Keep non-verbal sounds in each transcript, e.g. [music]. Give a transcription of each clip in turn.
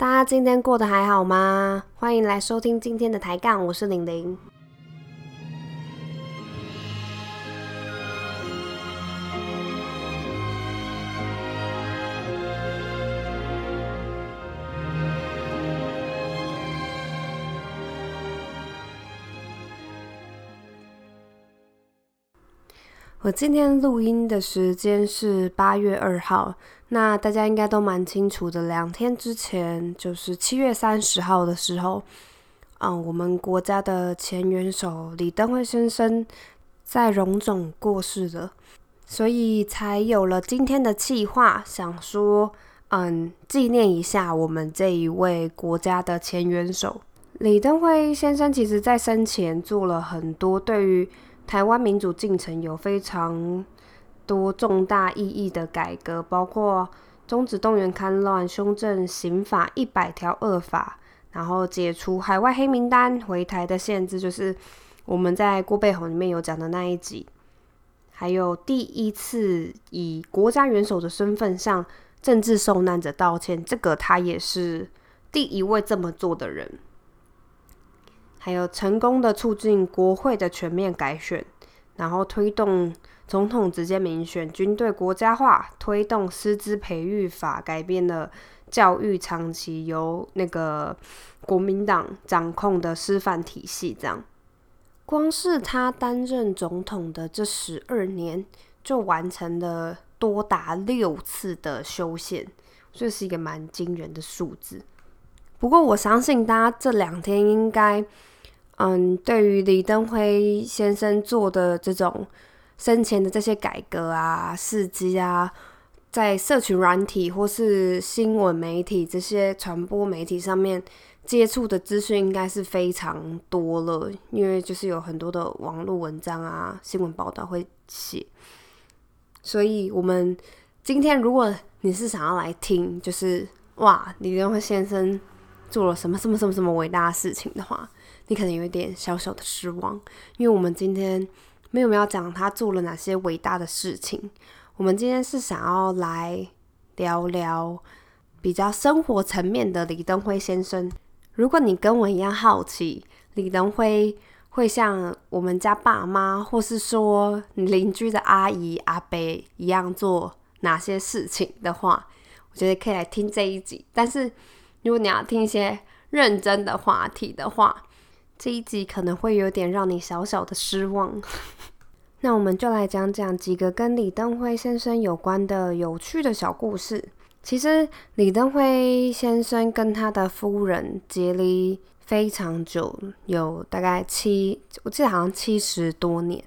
大家今天过得还好吗？欢迎来收听今天的抬杠，我是玲玲。今天录音的时间是八月二号，那大家应该都蛮清楚的。两天之前，就是七月三十号的时候，嗯，我们国家的前元首李登辉先生在荣总过世了，所以才有了今天的计划，想说，嗯，纪念一下我们这一位国家的前元首李登辉先生。其实，在生前做了很多对于台湾民主进程有非常多重大意义的改革，包括终止动员戡乱、修正刑法一百条恶法，然后解除海外黑名单、回台的限制，就是我们在郭背红里面有讲的那一集。还有第一次以国家元首的身份向政治受难者道歉，这个他也是第一位这么做的人。还有成功的促进国会的全面改选，然后推动总统直接民选，军队国家化，推动师资培育法，改变了教育长期由那个国民党掌控的师范体系。这样，光是他担任总统的这十二年，就完成了多达六次的修宪，这是一个蛮惊人的数字。不过，我相信大家这两天应该。嗯，对于李登辉先生做的这种生前的这些改革啊、事迹啊，在社群软体或是新闻媒体这些传播媒体上面接触的资讯，应该是非常多了。因为就是有很多的网络文章啊、新闻报道会写，所以我们今天如果你是想要来听，就是哇，李登辉先生做了什么什么什么什么伟大的事情的话。你可能有一点小小的失望，因为我们今天没有要讲他做了哪些伟大的事情。我们今天是想要来聊聊比较生活层面的李登辉先生。如果你跟我一样好奇李登辉会像我们家爸妈，或是说邻居的阿姨阿伯一样做哪些事情的话，我觉得可以来听这一集。但是如果你要听一些认真的话题的话，这一集可能会有点让你小小的失望，[laughs] 那我们就来讲讲几个跟李登辉先生有关的有趣的小故事。其实李登辉先生跟他的夫人结离非常久，有大概七，我记得好像七十多年。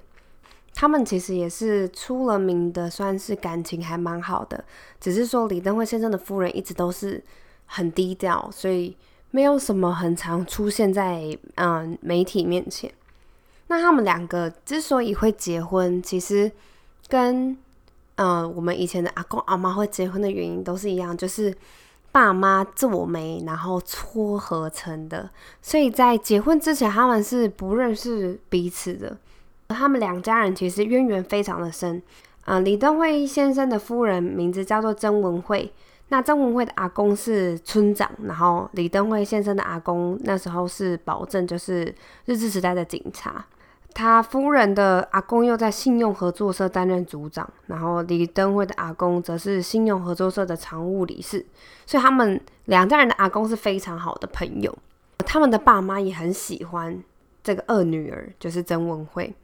他们其实也是出了名的，算是感情还蛮好的。只是说李登辉先生的夫人一直都是很低调，所以。没有什么很常出现在嗯媒体面前。那他们两个之所以会结婚，其实跟嗯我们以前的阿公阿妈会结婚的原因都是一样，就是爸妈做媒然后撮合成的。所以在结婚之前，他们是不认识彼此的。他们两家人其实渊源非常的深。嗯，李登辉先生的夫人名字叫做曾文惠。那曾文慧的阿公是村长，然后李登辉先生的阿公那时候是保证，就是日治时代的警察。他夫人的阿公又在信用合作社担任组长，然后李登辉的阿公则是信用合作社的常务理事。所以他们两家人的阿公是非常好的朋友。他们的爸妈也很喜欢这个二女儿，就是曾文慧，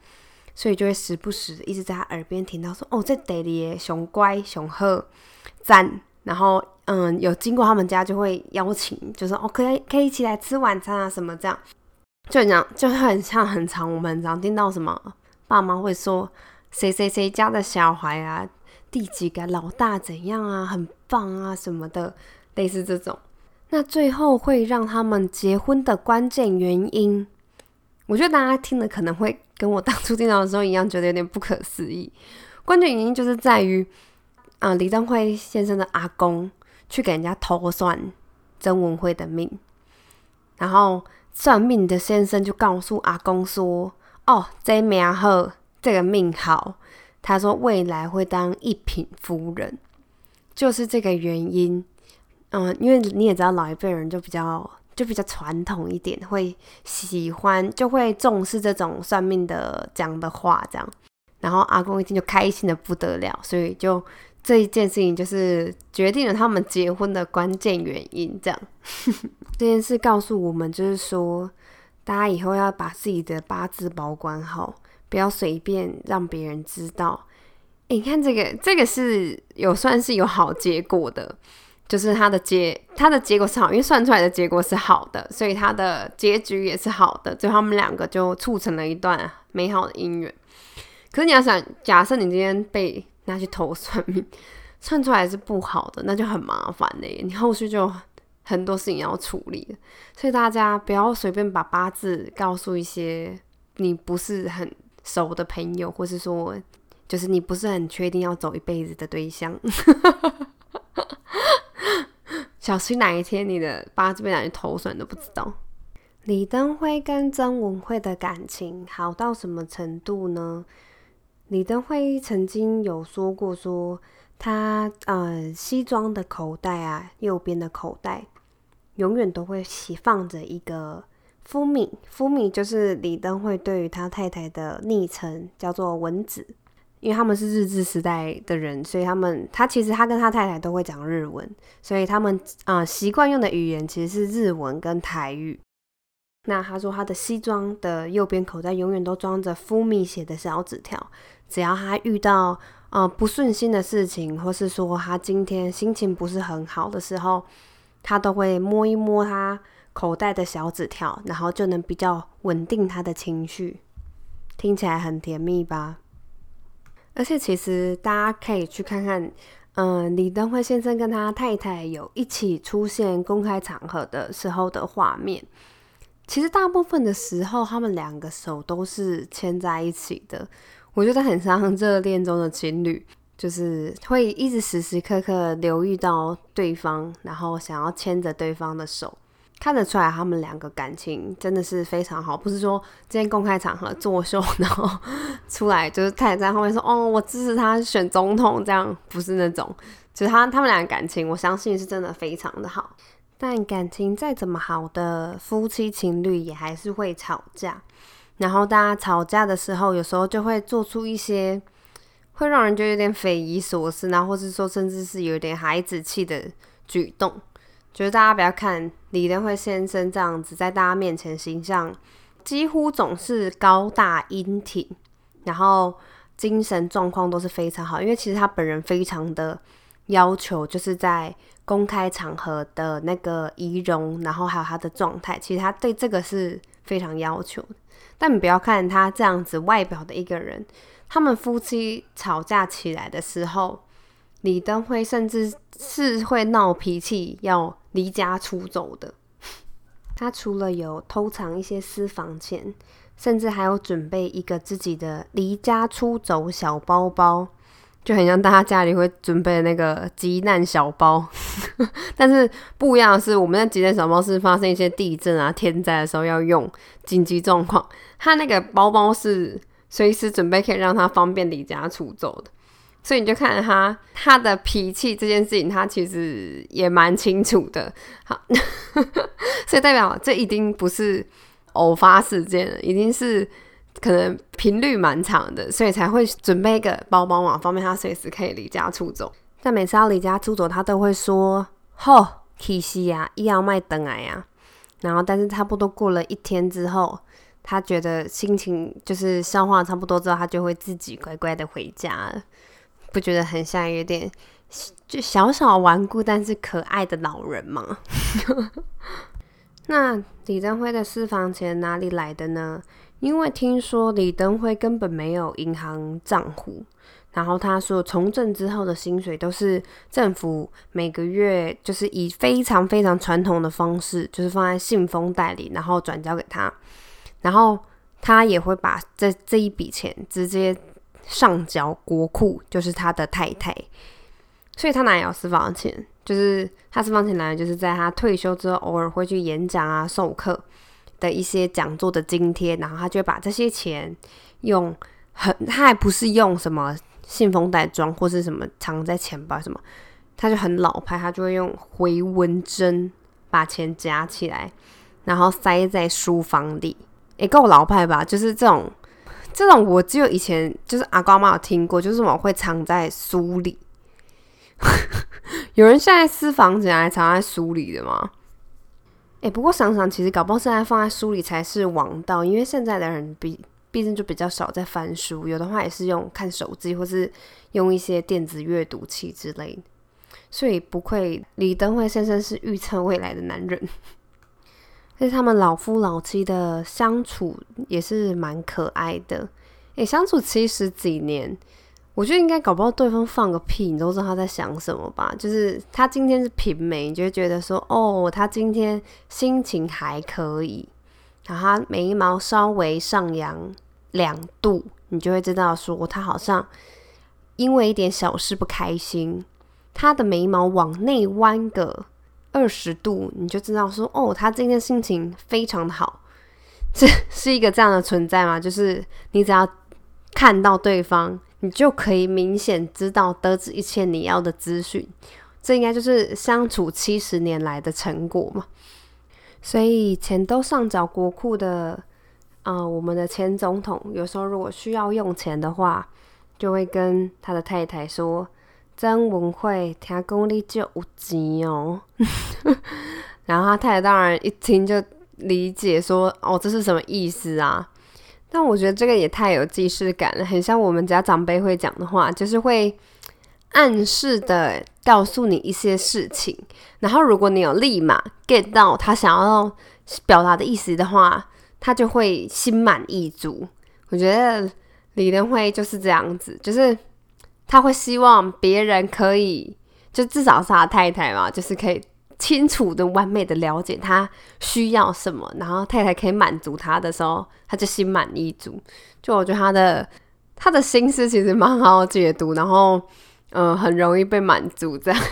所以就会时不时一直在他耳边听到说：“哦，这爹爹熊乖熊好赞。”然后，嗯，有经过他们家就会邀请，就说哦，可以可以一起来吃晚餐啊，什么这样，就很像，就很像很长。我们常听到什么爸妈会说谁谁谁家的小孩啊，第几个老大怎样啊，很棒啊什么的，类似这种。那最后会让他们结婚的关键原因，我觉得大家听了可能会跟我当初听到的时候一样，觉得有点不可思议。关键原因就是在于。啊，李登辉先生的阿公去给人家偷算曾文慧的命，然后算命的先生就告诉阿公说：“哦，这命好，这个命好。”他说未来会当一品夫人，就是这个原因。嗯，因为你也知道，老一辈人就比较就比较传统一点，会喜欢就会重视这种算命的讲的话，这样。然后阿公一听就开心的不得了，所以就这一件事情就是决定了他们结婚的关键原因。这样 [laughs] 这件事告诉我们，就是说大家以后要把自己的八字保管好，不要随便让别人知道。你看这个，这个是有算是有好结果的，就是他的结他的结果是好，因为算出来的结果是好的，所以他的结局也是好的，最后他们两个就促成了一段美好的姻缘。可是你要想，假设你今天被拿去投算命，算出来是不好的，那就很麻烦嘞。你后续就很多事情要处理，所以大家不要随便把八字告诉一些你不是很熟的朋友，或是说，就是你不是很确定要走一辈子的对象，[laughs] 小心哪一天你的八字被拿去投算都不知道。李登辉跟曾文慧的感情好到什么程度呢？李登辉曾经有说过，说他呃西装的口袋啊，右边的口袋永远都会放着一个夫米，夫米就是李登辉对于他太太的昵称，叫做蚊子，因为他们是日治时代的人，所以他们他其实他跟他太太都会讲日文，所以他们啊习惯用的语言其实是日文跟台语。那他说他的西装的右边口袋永远都装着夫米写的小纸条。只要他遇到呃不顺心的事情，或是说他今天心情不是很好的时候，他都会摸一摸他口袋的小纸条，然后就能比较稳定他的情绪。听起来很甜蜜吧？而且其实大家可以去看看，嗯，李登辉先生跟他太太有一起出现公开场合的时候的画面。其实大部分的时候，他们两个手都是牵在一起的。我觉得很像热恋中的情侣，就是会一直时时刻刻留意到对方，然后想要牵着对方的手，看得出来他们两个感情真的是非常好。不是说今天公开场合作秀，然后出来就是太太在后面说：“哦，我支持他选总统。”这样不是那种，就是他他们俩感情，我相信是真的非常的好。但感情再怎么好的夫妻情侣，也还是会吵架。然后大家吵架的时候，有时候就会做出一些会让人觉得有点匪夷所思，然后或是说甚至是有点孩子气的举动。就是大家不要看李登辉先生这样子，在大家面前形象几乎总是高大英挺，然后精神状况都是非常好。因为其实他本人非常的要求，就是在公开场合的那个仪容，然后还有他的状态，其实他对这个是非常要求的。但你不要看他这样子外表的一个人，他们夫妻吵架起来的时候，李登辉甚至是会闹脾气，要离家出走的。他除了有偷藏一些私房钱，甚至还有准备一个自己的离家出走小包包。就很像大家家里会准备那个急难小包，[laughs] 但是不一样的是，我们的急难小包是发生一些地震啊、天灾的时候要用紧急状况。他那个包包是随时准备可以让它方便离家出走的，所以你就看他他的脾气这件事情，他其实也蛮清楚的。好，[laughs] 所以代表这一定不是偶发事件了，一定是。可能频率蛮长的，所以才会准备一个包包嘛，方便他随时可以离家出走。但每次要离家出走，他都会说：“吼，其实呀，医药卖等来呀。”然后，但是差不多过了一天之后，他觉得心情就是消化差不多之后，他就会自己乖乖的回家了。不觉得很像有点就小小顽固但是可爱的老人吗？[laughs] 那李登辉的私房钱哪里来的呢？因为听说李登辉根本没有银行账户，然后他说从政之后的薪水都是政府每个月就是以非常非常传统的方式，就是放在信封袋里，然后转交给他，然后他也会把这这一笔钱直接上缴国库，就是他的太太，所以他哪有私房钱？就是他私房钱来源就是在他退休之后偶尔会去演讲啊、授课。的一些讲座的津贴，然后他就会把这些钱用很，他还不是用什么信封袋装或是什么藏在钱包什么，他就很老派，他就会用回纹针把钱夹起来，然后塞在书房里。也够老派吧？就是这种，这种我只有以前就是阿公妈有听过，就是我会藏在书里。[laughs] 有人现在私房钱还藏在书里的吗？哎，不过想想，其实搞不好现在放在书里才是王道，因为现在的人比毕竟就比较少在翻书，有的话也是用看手机或是用一些电子阅读器之类。所以不愧李登辉先生是预测未来的男人。[laughs] 所以他们老夫老妻的相处也是蛮可爱的，诶，相处七十几年，我觉得应该搞不到对方放个屁，你都知道他在想什么吧？就是他今天是平眉，你就会觉得说，哦，他今天心情还可以，然后他眉毛稍微上扬两度，你就会知道说他好像因为一点小事不开心，他的眉毛往内弯个。二十度，你就知道说哦，他今天心情非常的好，[laughs] 这是一个这样的存在吗？就是你只要看到对方，你就可以明显知道得知一切你要的资讯，这应该就是相处七十年来的成果嘛。所以钱都上缴国库的啊，我们的前总统有时候如果需要用钱的话，就会跟他的太太说。曾文慧，听讲你就有钱哦，[laughs] 然后他太太当然一听就理解说，哦，这是什么意思啊？但我觉得这个也太有既视感了，很像我们家长辈会讲的话，就是会暗示的告诉你一些事情，然后如果你有立马 get 到他想要表达的意思的话，他就会心满意足。我觉得李登辉就是这样子，就是。他会希望别人可以，就至少是他太太嘛，就是可以清楚的、完美的了解他需要什么，然后太太可以满足他的时候，他就心满意足。就我觉得他的他的心思其实蛮好解读，然后嗯，很容易被满足这样。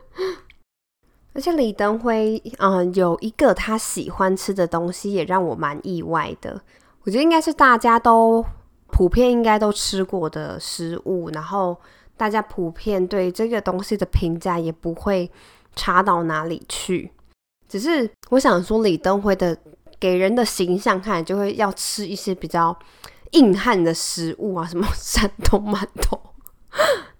[laughs] 而且李登辉嗯有一个他喜欢吃的东西，也让我蛮意外的。我觉得应该是大家都。普遍应该都吃过的食物，然后大家普遍对这个东西的评价也不会差到哪里去。只是我想说，李登辉的给人的形象看就会要吃一些比较硬汉的食物啊，什么 [laughs] 山东馒头，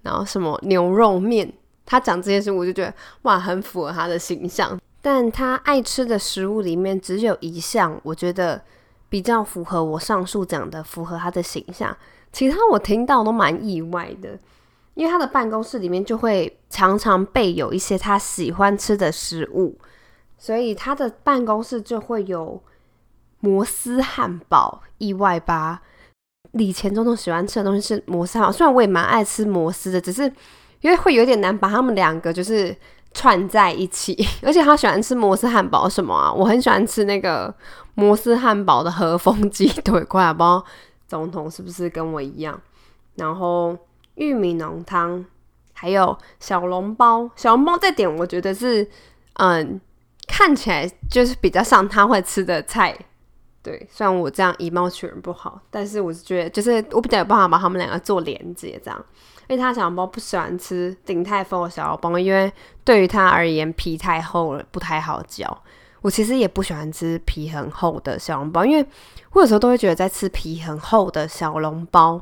然后什么牛肉面。他讲这些事，我就觉得哇，很符合他的形象。但他爱吃的食物里面只有一项，我觉得。比较符合我上述讲的，符合他的形象。其他我听到都蛮意外的，因为他的办公室里面就会常常备有一些他喜欢吃的食物，所以他的办公室就会有摩斯汉堡。意外吧？李前总统喜欢吃的东西是摩斯汉堡，虽然我也蛮爱吃摩斯的，只是因为会有点难把他们两个就是串在一起。[laughs] 而且他喜欢吃摩斯汉堡什么啊？我很喜欢吃那个。摩斯汉堡的和风鸡腿块，不知道总统是不是跟我一样？然后玉米浓汤，还有小笼包。小笼包这点我觉得是，嗯，看起来就是比较像他会吃的菜。对，虽然我这样以貌取人不好，但是我是觉得，就是我比较有办法把他们两个做连接，这样。因为他小笼包不喜欢吃鼎泰丰的小笼包，因为对于他而言皮太厚了，不太好嚼。我其实也不喜欢吃皮很厚的小笼包，因为我有时候都会觉得在吃皮很厚的小笼包，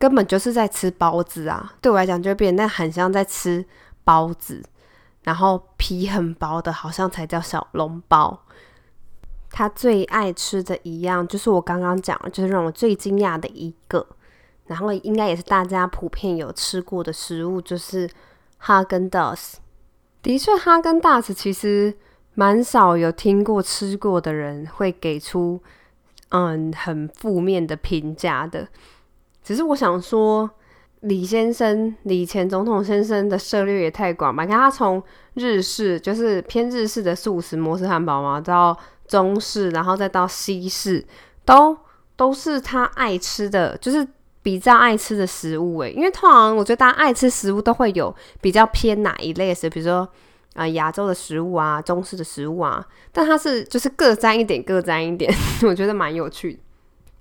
根本就是在吃包子啊。对我来讲，就变得很像在吃包子，然后皮很薄的，好像才叫小笼包。他最爱吃的一样，就是我刚刚讲的，就是让我最惊讶的一个，然后应该也是大家普遍有吃过的食物，就是哈根达斯。的确，哈根达斯其实。蛮少有听过吃过的人会给出嗯很负面的评价的。只是我想说，李先生李前总统先生的涉猎也太广吧？你看他从日式就是偏日式的素食模式汉堡嘛，到中式，然后再到西式，都都是他爱吃的，就是比较爱吃的食物诶。因为通常我觉得大家爱吃食物都会有比较偏哪一类的，比如说。啊，亚洲的食物啊，中式的食物啊，但它是就是各沾一点，各沾一点，[laughs] 我觉得蛮有趣的。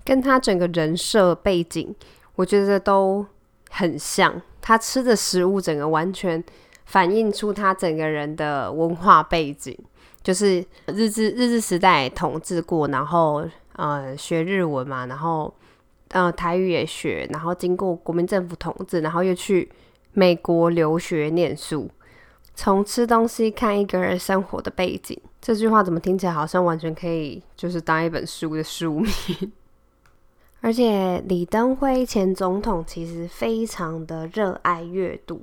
跟他整个人设背景，我觉得都很像。他吃的食物整个完全反映出他整个人的文化背景，就是日治日治时代统治过，然后呃学日文嘛，然后呃台语也学，然后经过国民政府统治，然后又去美国留学念书。从吃东西看一个人生活的背景，这句话怎么听起来好像完全可以就是当一本书的书名？而且李登辉前总统其实非常的热爱阅读，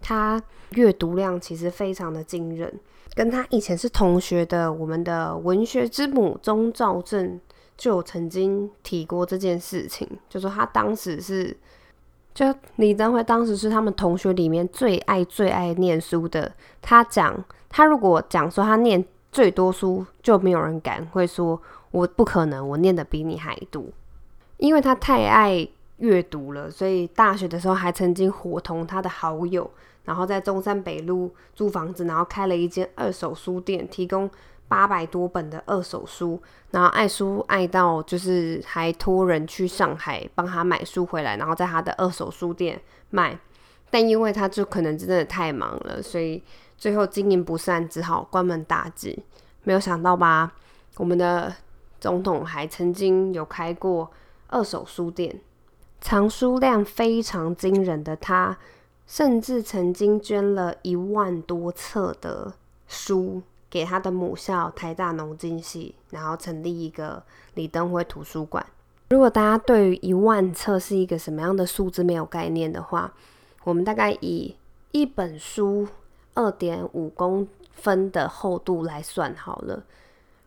他阅读量其实非常的惊人。跟他以前是同学的我们的文学之母钟兆政就曾经提过这件事情，就说他当时是。就李登辉当时是他们同学里面最爱最爱念书的。他讲，他如果讲说他念最多书，就没有人敢会说我不可能，我念的比你还多。因为他太爱阅读了，所以大学的时候还曾经伙同他的好友，然后在中山北路租房子，然后开了一间二手书店，提供。八百多本的二手书，然后爱书爱到就是还托人去上海帮他买书回来，然后在他的二手书店卖。但因为他就可能真的太忙了，所以最后经营不善，只好关门大吉。没有想到吧？我们的总统还曾经有开过二手书店，藏书量非常惊人的他，甚至曾经捐了一万多册的书。给他的母校台大农经系，然后成立一个李登辉图书馆。如果大家对于一万册是一个什么样的数字没有概念的话，我们大概以一本书二点五公分的厚度来算好了。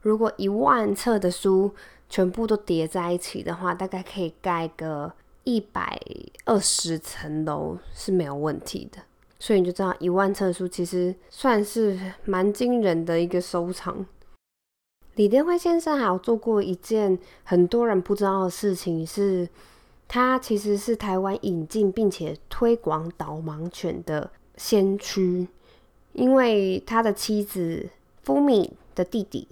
如果一万册的书全部都叠在一起的话，大概可以盖个一百二十层楼是没有问题的。所以你就知道，一万册书其实算是蛮惊人的一个收藏。李登辉先生还有做过一件很多人不知道的事情，是他其实是台湾引进并且推广导盲犬的先驱，因为他的妻子福米的弟弟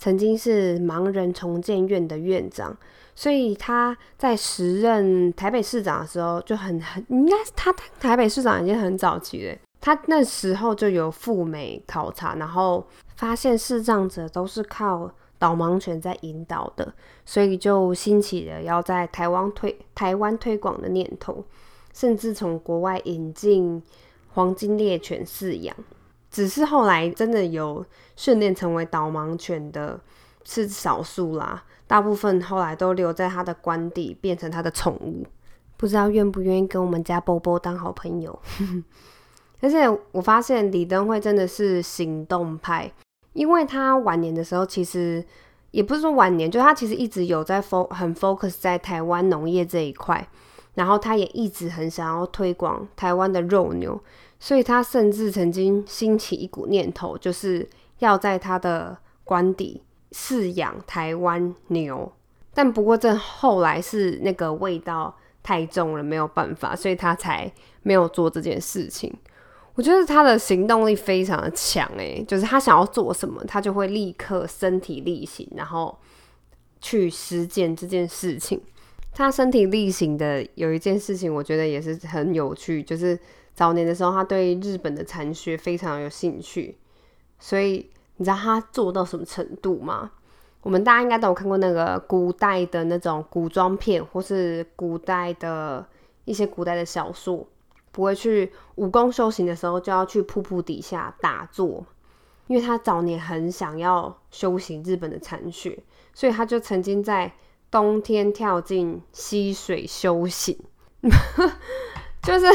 曾经是盲人重建院的院长。所以他在时任台北市长的时候就很很应该是他台北市长已经很早期了。他那时候就有赴美考察，然后发现视障者都是靠导盲犬在引导的，所以就兴起了要在台湾推台湾推广的念头，甚至从国外引进黄金猎犬饲养。只是后来真的有训练成为导盲犬的是少数啦。大部分后来都留在他的官邸，变成他的宠物。不知道愿不愿意跟我们家波波当好朋友。[laughs] 而且我发现李登辉真的是行动派，因为他晚年的时候，其实也不是说晚年，就他其实一直有在 fo 很 focus 在台湾农业这一块，然后他也一直很想要推广台湾的肉牛，所以他甚至曾经兴起一股念头，就是要在他的官邸。饲养台湾牛，但不过这后来是那个味道太重了，没有办法，所以他才没有做这件事情。我觉得他的行动力非常的强，诶，就是他想要做什么，他就会立刻身体力行，然后去实践这件事情。他身体力行的有一件事情，我觉得也是很有趣，就是早年的时候，他对日本的禅学非常有兴趣，所以。你知道他做到什么程度吗？我们大家应该都有看过那个古代的那种古装片，或是古代的一些古代的小说，不会去武功修行的时候就要去瀑布底下打坐，因为他早年很想要修行日本的禅学，所以他就曾经在冬天跳进溪水修行。[laughs] 就是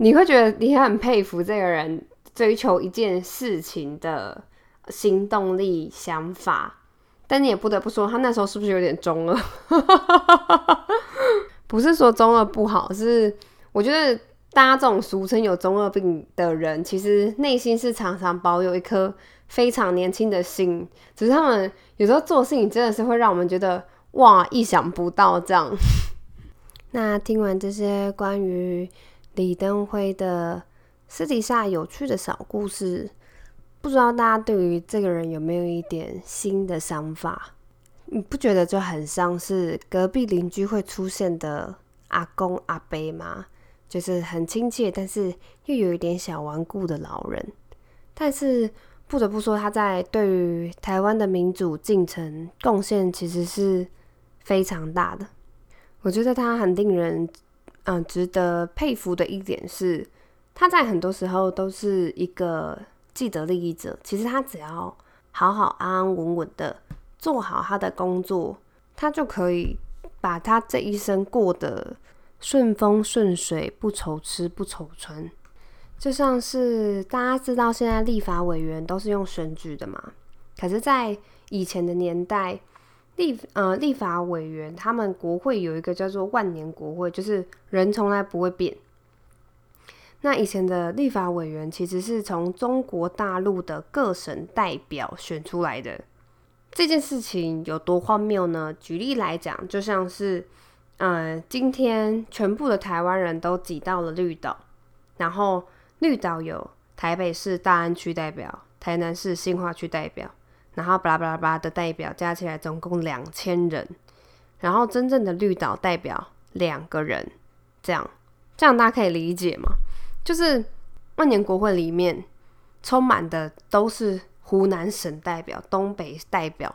你会觉得你很佩服这个人追求一件事情的。行动力、想法，但你也不得不说，他那时候是不是有点中二？[laughs] 不是说中二不好，是我觉得大家这种俗称有中二病的人，其实内心是常常保有一颗非常年轻的心，只是他们有时候做事情真的是会让我们觉得哇，意想不到这样。那听完这些关于李登辉的私底下有趣的小故事。不知道大家对于这个人有没有一点新的想法？你不觉得就很像是隔壁邻居会出现的阿公阿伯吗？就是很亲切，但是又有一点小顽固的老人。但是不得不说，他在对于台湾的民主进程贡献其实是非常大的。我觉得他很令人嗯值得佩服的一点是，他在很多时候都是一个既得利益者。其实他只要好好安安稳稳的做好他的工作，他就可以把他这一生过得。顺风顺水，不愁吃不愁穿，就像是大家知道，现在立法委员都是用选举的嘛。可是，在以前的年代，立呃立法委员他们国会有一个叫做万年国会，就是人从来不会变。那以前的立法委员其实是从中国大陆的各省代表选出来的。这件事情有多荒谬呢？举例来讲，就像是。嗯，今天全部的台湾人都挤到了绿岛，然后绿岛有台北市大安区代表、台南市新化区代表，然后巴拉巴拉巴拉的代表加起来总共两千人，然后真正的绿岛代表两个人，这样这样大家可以理解吗？就是万年国会里面充满的都是湖南省代表、东北代表，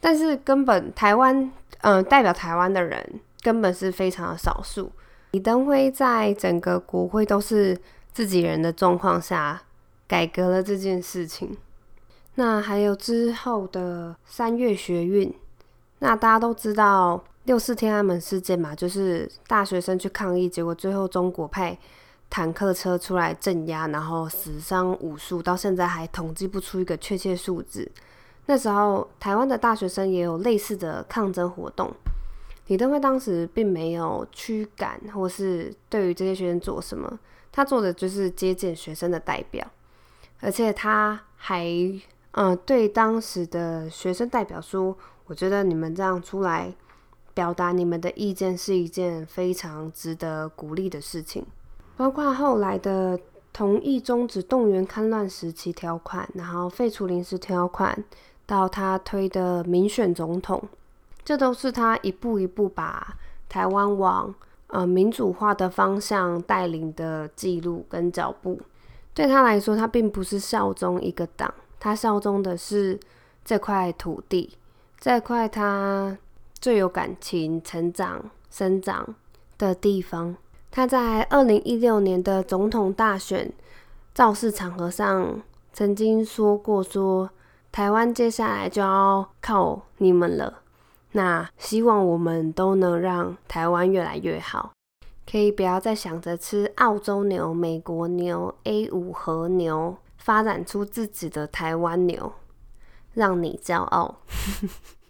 但是根本台湾嗯代表台湾的人。根本是非常的少数。李登辉在整个国会都是自己人的状况下，改革了这件事情。那还有之后的三月学运，那大家都知道六四天安门事件嘛，就是大学生去抗议，结果最后中国派坦克车出来镇压，然后死伤无数，到现在还统计不出一个确切数字。那时候台湾的大学生也有类似的抗争活动。李登辉当时并没有驱赶，或是对于这些学生做什么，他做的就是接见学生的代表，而且他还嗯对当时的学生代表说：“我觉得你们这样出来表达你们的意见是一件非常值得鼓励的事情。”包括后来的同意终止动员戡乱时期条款，然后废除临时条款，到他推的民选总统。这都是他一步一步把台湾往呃民主化的方向带领的记录跟脚步。对他来说，他并不是效忠一个党，他效忠的是这块土地，这块他最有感情、成长、生长的地方。他在二零一六年的总统大选造势场合上曾经说过：“说台湾接下来就要靠你们了。”那希望我们都能让台湾越来越好，可以不要再想着吃澳洲牛、美国牛、A 五和牛，发展出自己的台湾牛，让你骄傲。[laughs]